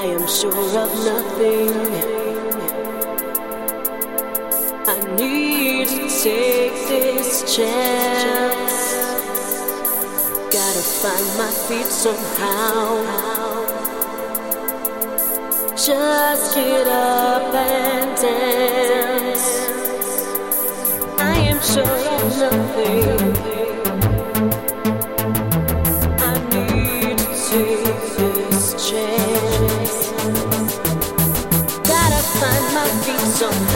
I am sure of nothing. I need to take this chance. Gotta find my feet somehow. Just get up and dance. I am sure of nothing. Somehow.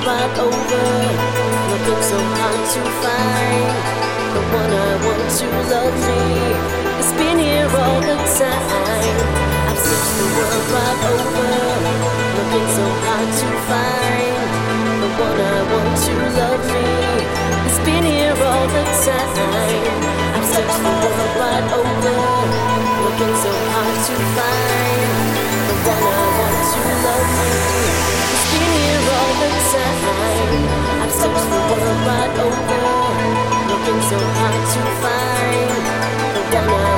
Wide over, looking so hard to find the one I want to love me. It's been here all the time. I've searched the world wide over, looking so hard to find the one I want to love me. It's been here all the time. I've searched the world wide over, looking so hard to find the one I want to love me. It's been here all the time. I've searched the world wide looking so hard to find. No